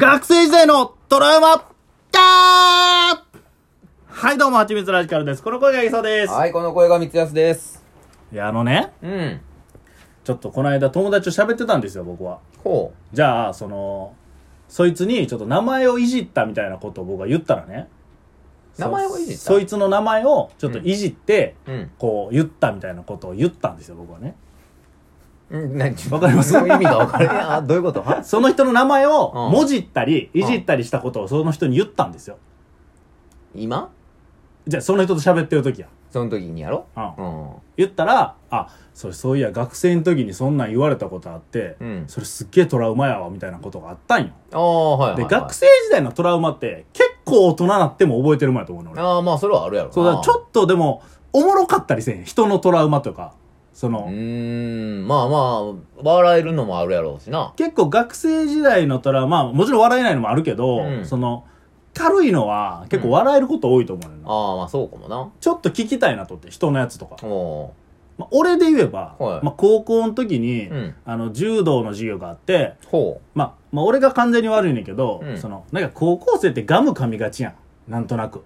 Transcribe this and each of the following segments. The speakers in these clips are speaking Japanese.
学生時代のトラウマキャーはい、どうも、はちみつラジカルです。この声がいそうです。はい、この声が三安です。いや、あのね、うん。ちょっとこの間友達と喋ってたんですよ、僕は。ほじゃあ、その、そいつにちょっと名前をいじったみたいなことを僕が言ったらね。名前をいじった？そそいつの名前をちょっといじって、う。うん。こう言ったみたいなことを言ったんですよ、僕はね。うん、何？わかります？意味がわかる。あ、どういうこと？はその人の名前をうんもじったり、いじったりしたことをその人に言ったんですよ。今？じゃあ、その人と喋ってる時や。その時にやろ？うんうん。言ったら、あ、それそういや学生の時にそんなん言われたことあって、うんそれすっげえトラウマやわ、みたいなことがあったんよ。ああ、はいはい、で、はい。学生時代のトラウマって結構大人なっても覚えてるもんやと思うの俺。ああ、まあ、それはあるやろな。そうだ、ちょっとでも、おもろかったりせん。人のトラウマとか。その、うーん、まあまあ、笑えるのもあるやろうしな。結構学生時代のトラウマ、もちろん笑えないのもあるけど、うんその、軽いのは結構笑えること多いと思うねんな、ああ、まあそうかもな。ちょっと聞きたいなとって、人のやつとか。おまあ、俺で言えば、はいまあ、高校の時に、うんあの、柔道の授業があって、ほまあ、まあ、俺が完全に悪いねんけど、うんその、なんか高校生ってガム噛みがちやん。なんとなく。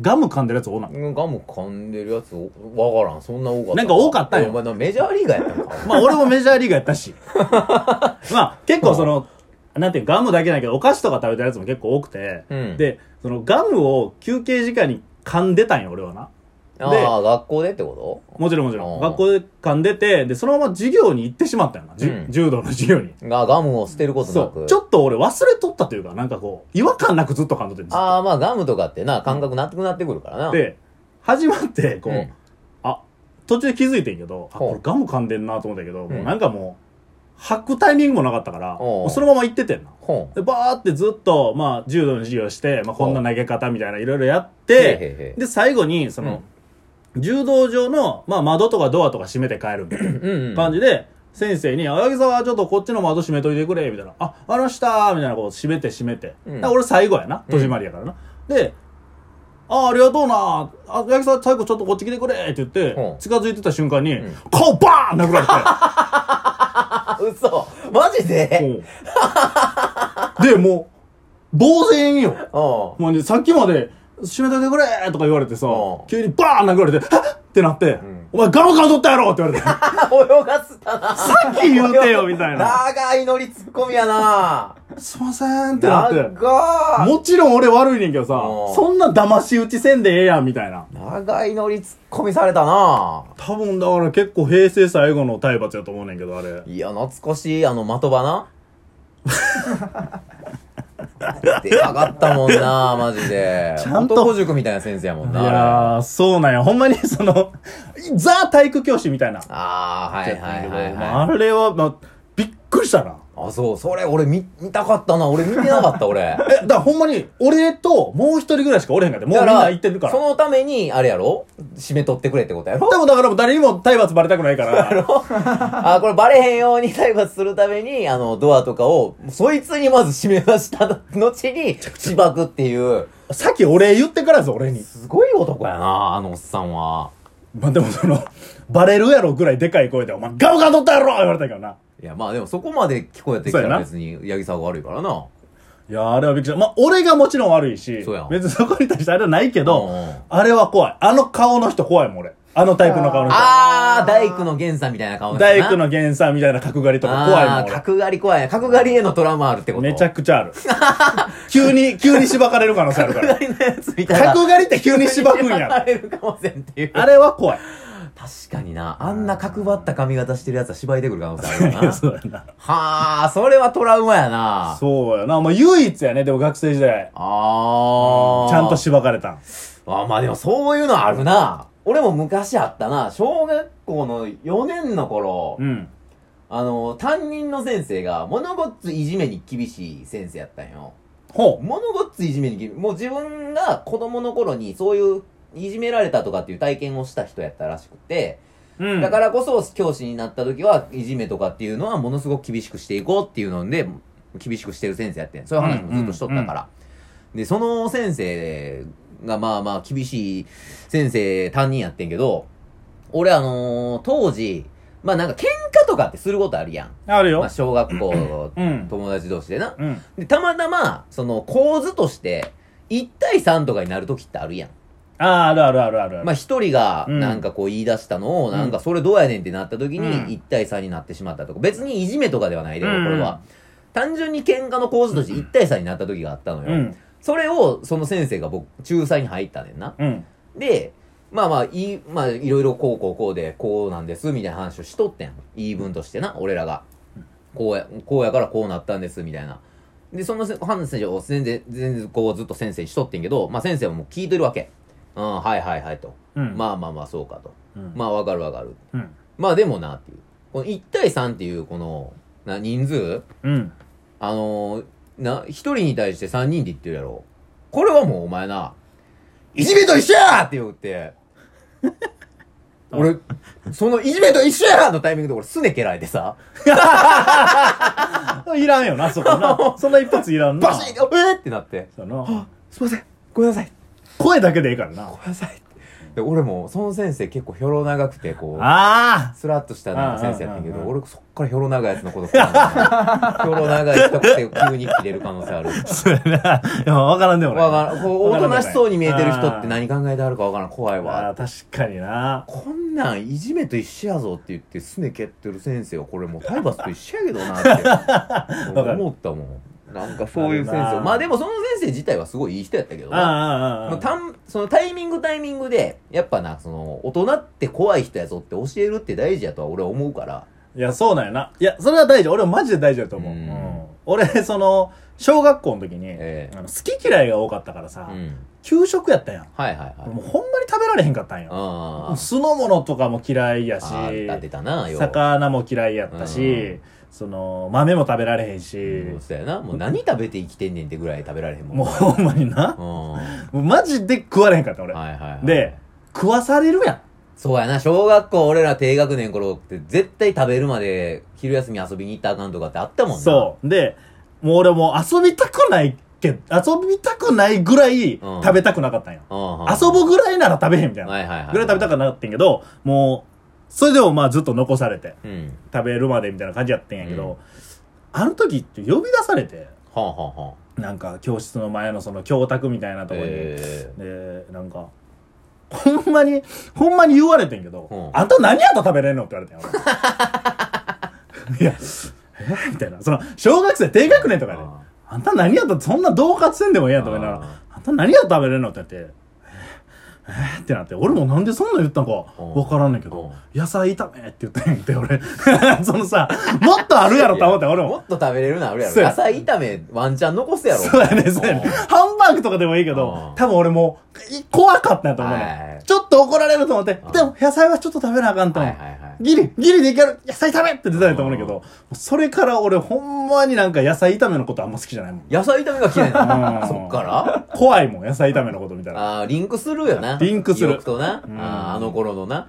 ガム噛んでるやつおんなう。ガム噛んでるやつ、おわからん。そんな多かった。なんか多かったんよお前なメジャーリーガーやったんか。まあ、俺もメジャーリーガーやったし。まあ、結構その、なんていうガムだけないけど、お菓子とか食べてるやつも結構多くて、うんで、そのガムを休憩時間に噛んでたんよ、俺はな。ああ、学校でってこもちろんもちろん。学校で噛んでて、で、そのまま授業に行ってしまったよな。じゅうん柔道の授業に。とが、ガムを捨てることなく。そう。ちょっと俺忘れとったというか、なんかこう、違和感なくずっと噛んどってんですああ、まあガムとかってな、感覚なくなってくるからな。で、始まって、こう、うんあ、途中で気づいてんけど、あ、ほうこれガム噛んでんなと思ったけど、もううんなんかもう、吐くタイミングもなかったから、おうもうそのまま行っててんな。ほで、バーってずっと、まあ、柔道の授業して、まあ、こんな投げ方みたいな、いろいろやっへへへて、で、最後に、その、柔道場の、まあ、窓とかドアとか閉めて帰るみたいなう。うんうん。感じで、先生に、あ、八木沢ちょっとこっちの窓閉めといてくれ、みたいな。あ、あの下みたいなこう閉めて閉めて。うん俺最後やな。戸締まりやからな。で、あ、ありがとうな。あ、八木沢最後ちょっとこっち来てくれって言って、うん近づいてた瞬間に、ん顔バーン殴られて。あ、嘘マジで？うんで、もう、呆然よ。うもうね、さっきまで、閉めといてくれとか言われてさうん、急にバーン殴られて、はっってなって、んお前ガム噛んどったやろって言われて。泳がすたな。さっき言うてよみたいな。長いノリツッコミやな。すいませんってなって。長い。もちろん俺悪いねんけどさう、んそんな騙し討ちせんでええやんみたいな。長いノリツッコミされたな。多分だから結構平成最後の体罰やと思うねんけど、あれ。いや、懐かしい、あの、的場な。でかかったもんな、マジで。ちゃんと男塾みたいな先生やもんいな。あれやー、そうなんや。ほんまにその、ザ体育教師みたいな。ああ、はいはいはいまあはい。あれは、まあ、びっくりしたな。あ、そう、それ俺見、見たかったな。俺見てなかった、俺。え、だからほんまに、俺ともう一人ぐらいしかおれへんかって、もうみんだな行ってるから。そのために、あれやろ？締め取ってくれってことやろ？でもだから誰にも体罰バレたくないから。あ、これバレへんように体罰するために、あの、ドアとかを、そいつにまず締め出した後に、しばくっていう、さっきお礼言ってからぞ、俺に。すごい男やな、あのおっさんは。まあでもその、バレるやろぐらいでかい声で、お前ガムガ取ったやろ言われたけどな。いや、まあでもそこまで聞こえてきたそうやなら別に、八木沢が悪いからな。いや、あれはびっくりした。まあ、俺がもちろん悪いしそうやん、別にそこに対してあれはないけどうんうん、あれは怖い。あの顔の人怖いもん、俺。あのタイプの顔の人。あー、大工の源さんみたいな顔大工の源源さんみたいな角刈りとか怖いもん、あー、俺。角刈り怖いね。角刈りへのトラウマあるってこと？めちゃくちゃある。急に、急にしばかれる可能性あるから。角刈りのやつみたいな。角刈りって急にしばくんや。れるかもしれんっていう。あれは怖い。確かにな。あんな角張った髪型してるやつは芝居でくる可能性あるよな。そうやな。はあ、それはトラウマやな。そうやな。まあ、唯一やね、でも学生時代。あー。ちゃんとしばかれたん。あーまあでもそういうのあるな。俺も昔あったな。小学校の4年の頃、うん。あの、担任の先生が物ごっついじめに厳しい先生やったんよ。ほ物ごっついじめに厳もう自分が子供の頃にそういういじめられたとかっていう体験をした人やったらしくて、う。うん。だからこそ教師になった時はいじめとかっていうのはものすごく厳しくしていこうっていうので、厳しくしてる先生やってん。そういう話もずっとしとったから。で、その先生がまあまあ厳しい先生担任やってんけど、俺あのー当時、まあなんか喧嘩ととかってすることあるやん。あるよまあ、。小学校、うん友達同士でな。うん。で、たまたま、その構図として、1対3とかになるときってあるやん。ああ、あるあるあるあるある。まあ一人がうんなんかこう言い出したのを、んなんかそれどうやねんってなった時うんに1対3になってしまったとか、別にいじめとかではないで、こうんれは。単純に喧嘩の構図として1対3になった時があったのよ。うん。それをその先生が僕、仲裁に入ったねんな。うん。で、まあまあ、いい、まあいろいろこうこうこうで、こうなんです、みたいな話をしとってん。言い分としてな、俺らが。こうや、こうやからこうなったんです、みたいな。で、そのせ話を全然、全然こうずっと先生にしとってんけど、まあ先生はもう聞いてるわけ。うん、はいはいはいと。うん。まあまあまあそうかと。うん。まあわかるわかる。うん。まあでもなっていう。この1対3っていうこの、な、人数？うん。あのー、な、1人に対して3人で言ってるやろ。これはもうお前な、いじめと一緒やって言って、俺、そのいじめと一緒やのタイミングで俺すね蹴られてさ、いらんよな、そこな。そんな一発いらんな。バシッえーってなって、そうやなあすいません、ごめんなさい、声だけでいいからなご。めんなさい。で、俺も、その先生結構ひょろ長くて、こう、あスラッとしたなんか先生やったけど、俺そっからひょろ長いやつのことひょろ長い人って急に切れる可能性ある。あ。そうやな。いや、わからんでもない。わからん。こう、おとなしそうに見えてる人って何考えてあるかわからん。怖いあわ。ー確かにな。こんなんいじめと一緒やぞって言ってすね蹴ってる先生はこれもう体罰と一緒やけどなって る思ったもん。なんかそういう先生。まあでもその先生自体はすごいいい人やったけどな。たんそのタイミングタイミングで、やっぱな、その、大人って怖い人やぞって教えるって大事やとは俺は思うから。いや、そうなんやな。いや、それは大事。俺はマジで大事だと思う。うんうん俺、その、小学校の時に、ええあの好き嫌いが多かったからさ、うん。給食やったやん。はいはいはい。もうほんまに食べられへんかったんよ。あー酢の物とかも嫌いやし。魚も嫌いやったし、うんその、豆も食べられへんし、うんそうやな。もう何食べて生きてんねんってぐらい食べられへんもん。もうほんまになう。ん。はもうマジで食われへんかった、俺。いはいはい。で、食わされるやん。そうやな、小学校俺ら低学年頃って絶対食べるまで昼休み遊びに行ったらあかんとかってあったもんな。そう。で、もう俺もう遊びたくないけど、遊びたくないぐらいうん食べたくなかったんよ。うん。うん。遊ぶぐらいなら食べへんみたいな。はいはいはい。ぐらい食べたくなってんけど、もう、それでもまあずっと残されて、うん。食べるまでみたいな感じやってんやけど、うん。あの時って呼び出されて、はあ、はあはあ、なんか教室の前のその教卓みたいなとこに、え。で、なんか、ほんまに、ほんまに言われてんけど、うん。あんた何やったら食べれんのって言われてんよ。俺。いや、え？みたいな。その、小学生低学年とかで、ああ。んた何やったらそんな同喝せんでもええやんとか言いながら、ああ。んた何やったら食べれんのって言って、ええーってなって、俺もなんでそんなん言ったんかうんわからんねんけうんど、野菜炒めって言ったんやんて、俺。そのさ、もっとあるやろと思って、俺も。もっと食べれるのあるやろ。野菜炒めワンチャン残すやろ。そうやね、そうやね。ハンバーグとかでもいいけどうん、多分俺も怖かったんやと思う。ちょっと怒られると思ってうん、でも野菜はちょっと食べなあかんと思う。ギリ、ギリでいける野菜食べって出たんやと思うんだけど、それから俺ほんまになんか野菜炒めのことあんま好きじゃないもん。野菜炒めが嫌いなうんのそっから？怖いもん、野菜炒めのこと見たら。ああ、リンクするよな。リンクする記憶とな。うんあーあの頃のな。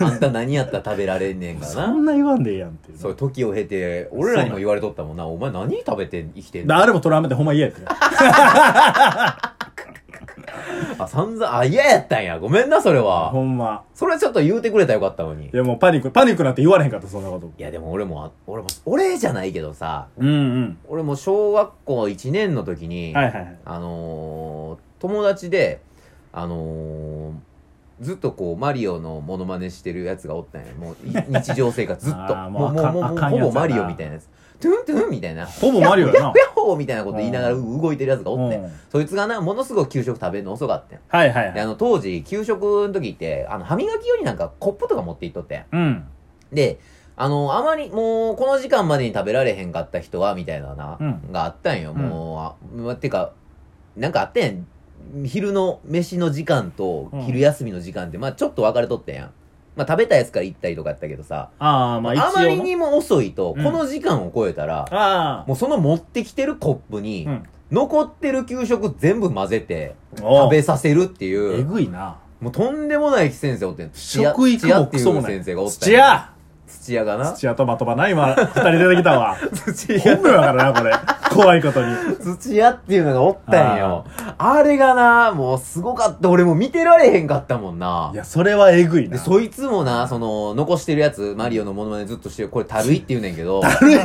あんた何やったら食べられんねんからそな。んな言わんでええやんっていう。そう時を経て、俺らにも言われとったもんな。お前何食べて生きてんの？あれもトラウマでほんま嫌やって。あ、散々、あ、嫌やったんや。ごめんな、それは。ほんま。それちょっと言うてくれたらよかったのに。いやもうパニック、パニックなんて言われへんかった、そんなこと。いや、でも俺も、あ俺も、俺じゃないけどさ、うんうん。俺も小学校1年の時に、はいはいはい。あのー友達で、あのーずっとこう、マリオのモノマネしてるやつがおったんや。もう、い日常生活ずっと。あーもう、もうあかんもう、もう、あかんやつやなほぼマリオみたいなやつ。トゥントゥンみたいな。ほぼマリオやなヤッホヤッホーみたいなこと言いながら動いてるやつがおってうん。そいつがな、ものすごく給食食べるの遅かったん。で、はいはいはい。あの、当時、給食の時って、あの、歯磨き用になんかコップとか持っていっとってん。うん。で、あの、あまり、もう、この時間までに食べられへんかった人は、みたいなな、うんがあったんよ。うんもう、あまてか、なんかあったやん。昼の飯の時間とうん昼休みの時間って、まあちょっと分かれとったやん。まあ食べたやつから行ったりとかやったけどさ、ああ、まあ一応あな。まりにも遅いと、うんこの時間を超えたら、あもうその持ってきてるコップに、あ。うん。残ってる給食全部混ぜて、おう食べさせるっていえう、ぐいな。もうとんでもない先生おってん。土屋食育も土屋っていうクソもない。先生がおったん土屋土屋がな。土屋とまとばな、今、二人出てきたわ。土本名やからな、これ。怖いことに。土屋っていうのがおったんよ。あれがな、もうすごかった。俺もう見てられへんかったもんな。いや、それはえぐいで、な。そいつもな、その、残してるやつ、マリオのモノマネずっとしてる、これ、たるいって言うねんけど、軽い？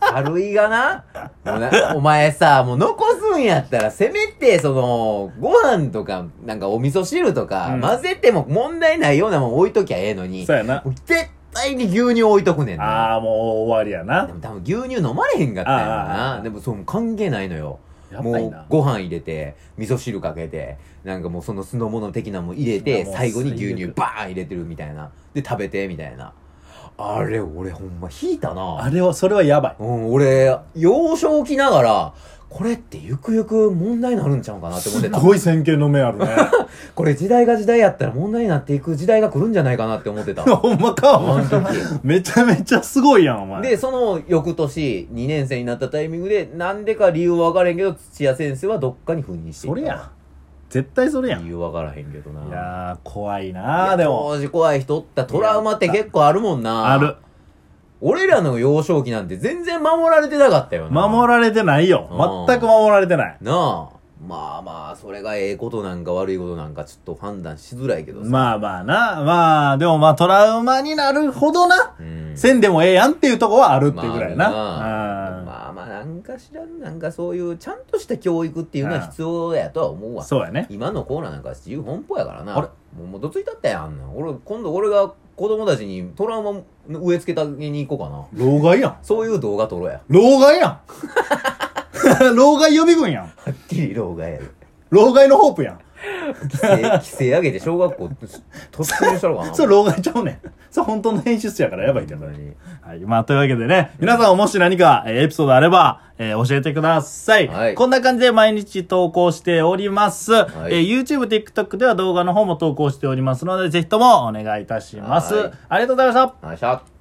たるいがな、もうな、お前さ、もう残すんやったら、せめて、その、ご飯とか、なんかお味噌汁とか、うん混ぜても問題ないようなもん置いときゃええのに、そうやな絶対に牛乳置いとくねんな。ああ、もう終わりやなで。も多分牛乳飲まれへんかったんやな。でもそう、関係ないのよ。も。うご飯入れて、味噌汁かけて、なんかもうその酢の物的なのも入れて、最後に牛乳バーン入れてるみたいな。で、食べて、みたいな。あれ、俺ほんま引いたな。あれは、それはやばい。うん、俺、幼少期ながら、これってゆくゆく問題になるんちゃうかなって思ってた。すごい先見の目あるね。これ時代が時代やったら問題になっていく時代が来るんじゃないかなって思ってた。ほんまか、お前。めちゃめちゃすごいやん、お前。で、その翌年、2年生になったタイミングで、なんでか理由は分からへんけど、土屋先生はどっかに赴任していたそれや。絶対それやん。い理由分からへんけどな。やー、怖いいなでも。当時怖い人おったトラウマって結構あるもんな。ある。。俺らの幼少期なんて全然守られてなかったよな。守られてないよ。うん全く守られてない。なあ。まあまあ、それがええことなんか悪いことなんかちょっと判断しづらいけどさ。まあまあな。まあ、でもまあトラウマになるほどな。うん。せんでもええやんっていうとこはあるっていうぐらいな。まあうんまあまあ、なんかしらん、なんかそういう、ちゃんとした教育っていうのは必要やとは思うわ。そうやね。今のコーナーなんか自由奔放やからな。あれ？もう、もうどついたったやん。俺、今度俺が子供たちにトラウマ植え付けたげに行こうかな。老害やん。そういう動画撮ろうや。老害やん。老害予備軍やん。はっきり動画やる。老害のホープやん。規制、規制上げて小学校突入したのかな。それ老害ちゃうねん。それ本当の編集室やからやばいけどはい。まあ、というわけでね、皆さんもし何か、えーエピソードあれば、えー教えてください。はいこんな感じで毎日投稿しております。いえー YouTube、TikTok では動画の方も投稿しておりますので、ぜひともお願いいたします。はいありがとうございました。よいしょ。